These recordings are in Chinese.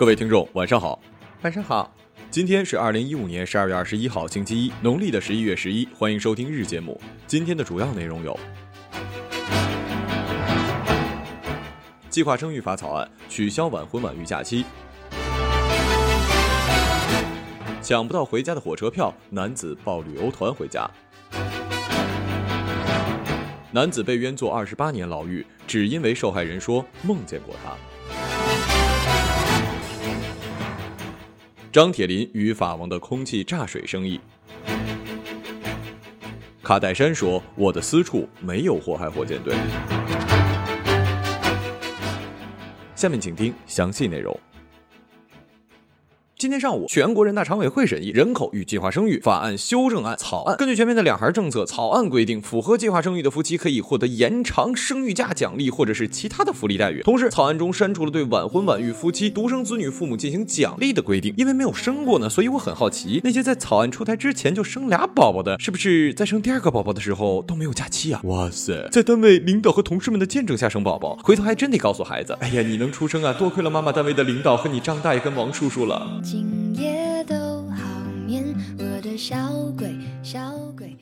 各位听众，晚上好。晚上好，今天是二零一五年十二月二十一号，星期一，农历的十一月十一。欢迎收听日节目。今天的主要内容有：计划生育法草案取消晚婚晚育假期；抢不到回家的火车票，男子报旅游团回家；男子被冤坐二十八年牢狱，只因为受害人说梦见过他。张铁林与法王的空气炸水生意。卡戴珊说：“我的私处没有祸害火箭队。”下面请听详细内容。今天上午，全国人大常委会审议《人口与计划生育法案修正案》草案。根据全面的两孩政策，草案规定，符合计划生育的夫妻可以获得延长生育假奖励或者是其他的福利待遇。同时，草案中删除了对晚婚晚育夫妻、独生子女父母进行奖励的规定。因为没有生过呢，所以我很好奇，那些在草案出台之前就生俩宝宝的，是不是在生第二个宝宝的时候都没有假期啊？哇塞，在单位领导和同事们的见证下生宝宝，回头还真得告诉孩子，哎呀，你能出生啊，多亏了妈妈单位的领导和你张大爷跟王叔叔了。今夜都好眠，我的小鬼，小鬼。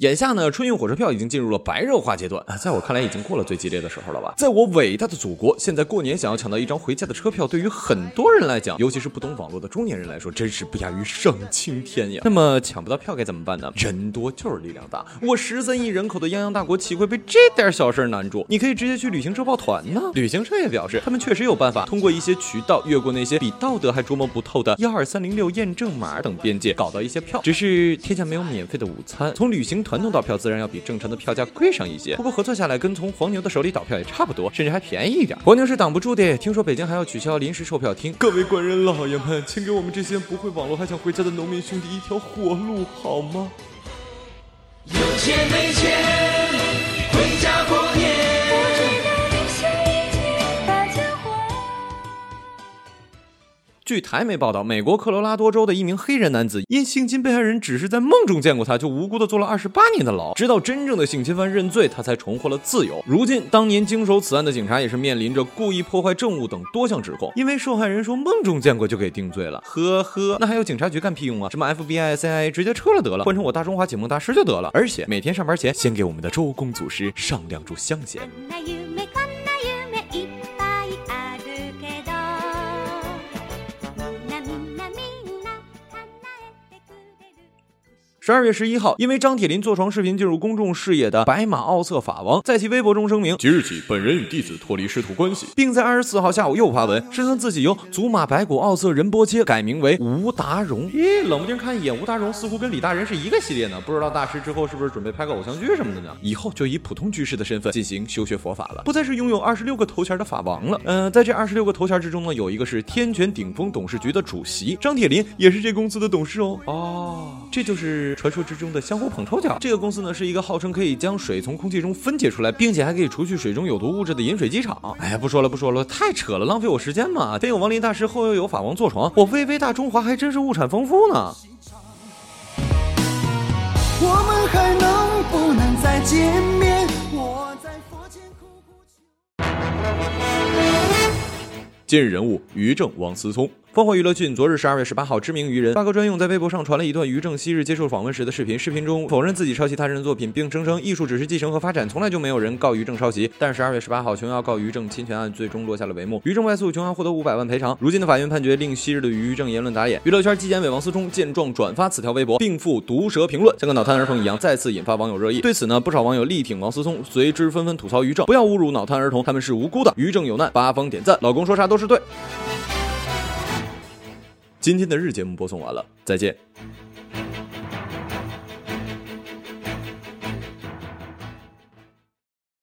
眼下呢，春运火车票已经进入了白热化阶段啊，在我看来已经过了最激烈的时候了吧。在我伟大的祖国，现在过年想要抢到一张回家的车票，对于很多人来讲，尤其是不懂网络的中年人来说，真是不亚于上青天呀。那么抢不到票该怎么办呢？人多就是力量大，我十三亿人口的泱泱大国岂会被这点小事难住？你可以直接去旅行社报团呢。旅行社也表示，他们确实有办法，通过一些渠道越过那些比道德还捉摸不透的幺二三零六验证码等边界，搞到一些票。只是天下没有免费的午餐，从旅行。团弄到票自然要比正常的票价贵上一些，不过合作下来跟从黄牛的手里倒票也差不多，甚至还便宜一点。黄牛是挡不住的。听说北京还要取消临时售票厅，各位官人老爷们，请给我们这些不会网络还想回家的农民兄弟一条活路好吗？有钱没钱，据台媒报道，美国科罗拉多州的一名黑人男子因性侵被害人只是在梦中见过他，就无辜的坐了二十八年的牢，直到真正的性侵犯认罪，他才重获了自由。如今，当年经手此案的警察也是面临着故意破坏证物等多项指控，因为受害人说梦中见过就给定罪了。呵呵，那还有警察局干屁用啊？什么 FBI、CIA 直接撤了得了，换成我大中华解梦大师就得了。而且每天上班前先给我们的周公祖师上两炷香先。十二月十一号，因为张铁林坐床视频进入公众视野的白马奥瑟法王，在其微博中声明，即日起本人与弟子脱离师徒关系，并在二十四号下午又发文，声称自己由祖马白骨奥瑟仁波切改名为吴达荣。咦，冷不丁看一眼，吴达荣似乎跟李大人是一个系列呢，不知道大师之后是不是准备拍个偶像剧什么的呢？以后就以普通居士的身份进行修学佛法了，不再是拥有二十六个头衔的法王了。嗯，在这二十六个头衔之中呢，有一个是天泉顶峰董事局的主席，张铁林也是这公司的董事哦。哦，这就是。传说之中的相互捧臭脚，这个公司呢是一个号称可以将水从空气中分解出来，并且还可以除去水中有毒物质的饮水机厂。哎呀，不说了不说了，太扯了，浪费我时间嘛！前有亡灵大师，后又有法王坐床，我巍巍大中华还真是物产丰富呢。我们还能不能再见面？我在佛前苦苦求。今日人物：于正、王思聪。烽火娱乐讯，昨日十二月十八号，知名娱人八哥专用在微博上传了一段于正昔日接受访问时的视频。视频中否认自己抄袭他人的作品，并声称艺术只是继承和发展，从来就没有人告于正抄袭。但十二月十八号，琼瑶告于正侵权案最终落下了帷幕，于正败诉，琼瑶获得五百万赔偿。如今的法院判决令昔日的于正言论打脸。娱乐圈纪检委王思聪见状转发此条微博，并附毒舌评论，像个脑瘫儿童一样，再次引发网友热议。对此呢，不少网友力挺王思聪，随之纷纷吐槽于正不要侮辱脑瘫儿童，他们是无辜的。于正有难，八方点赞，老公说啥都是对。今天的日节目播送完了，再见。